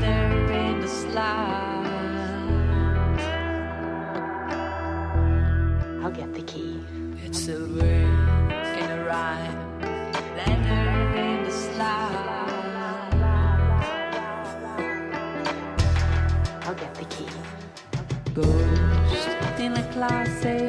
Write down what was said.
gather in the slot. I'll get the key. It's a ring in a rhyme, in the. I'll get the key. Ghost in a closet.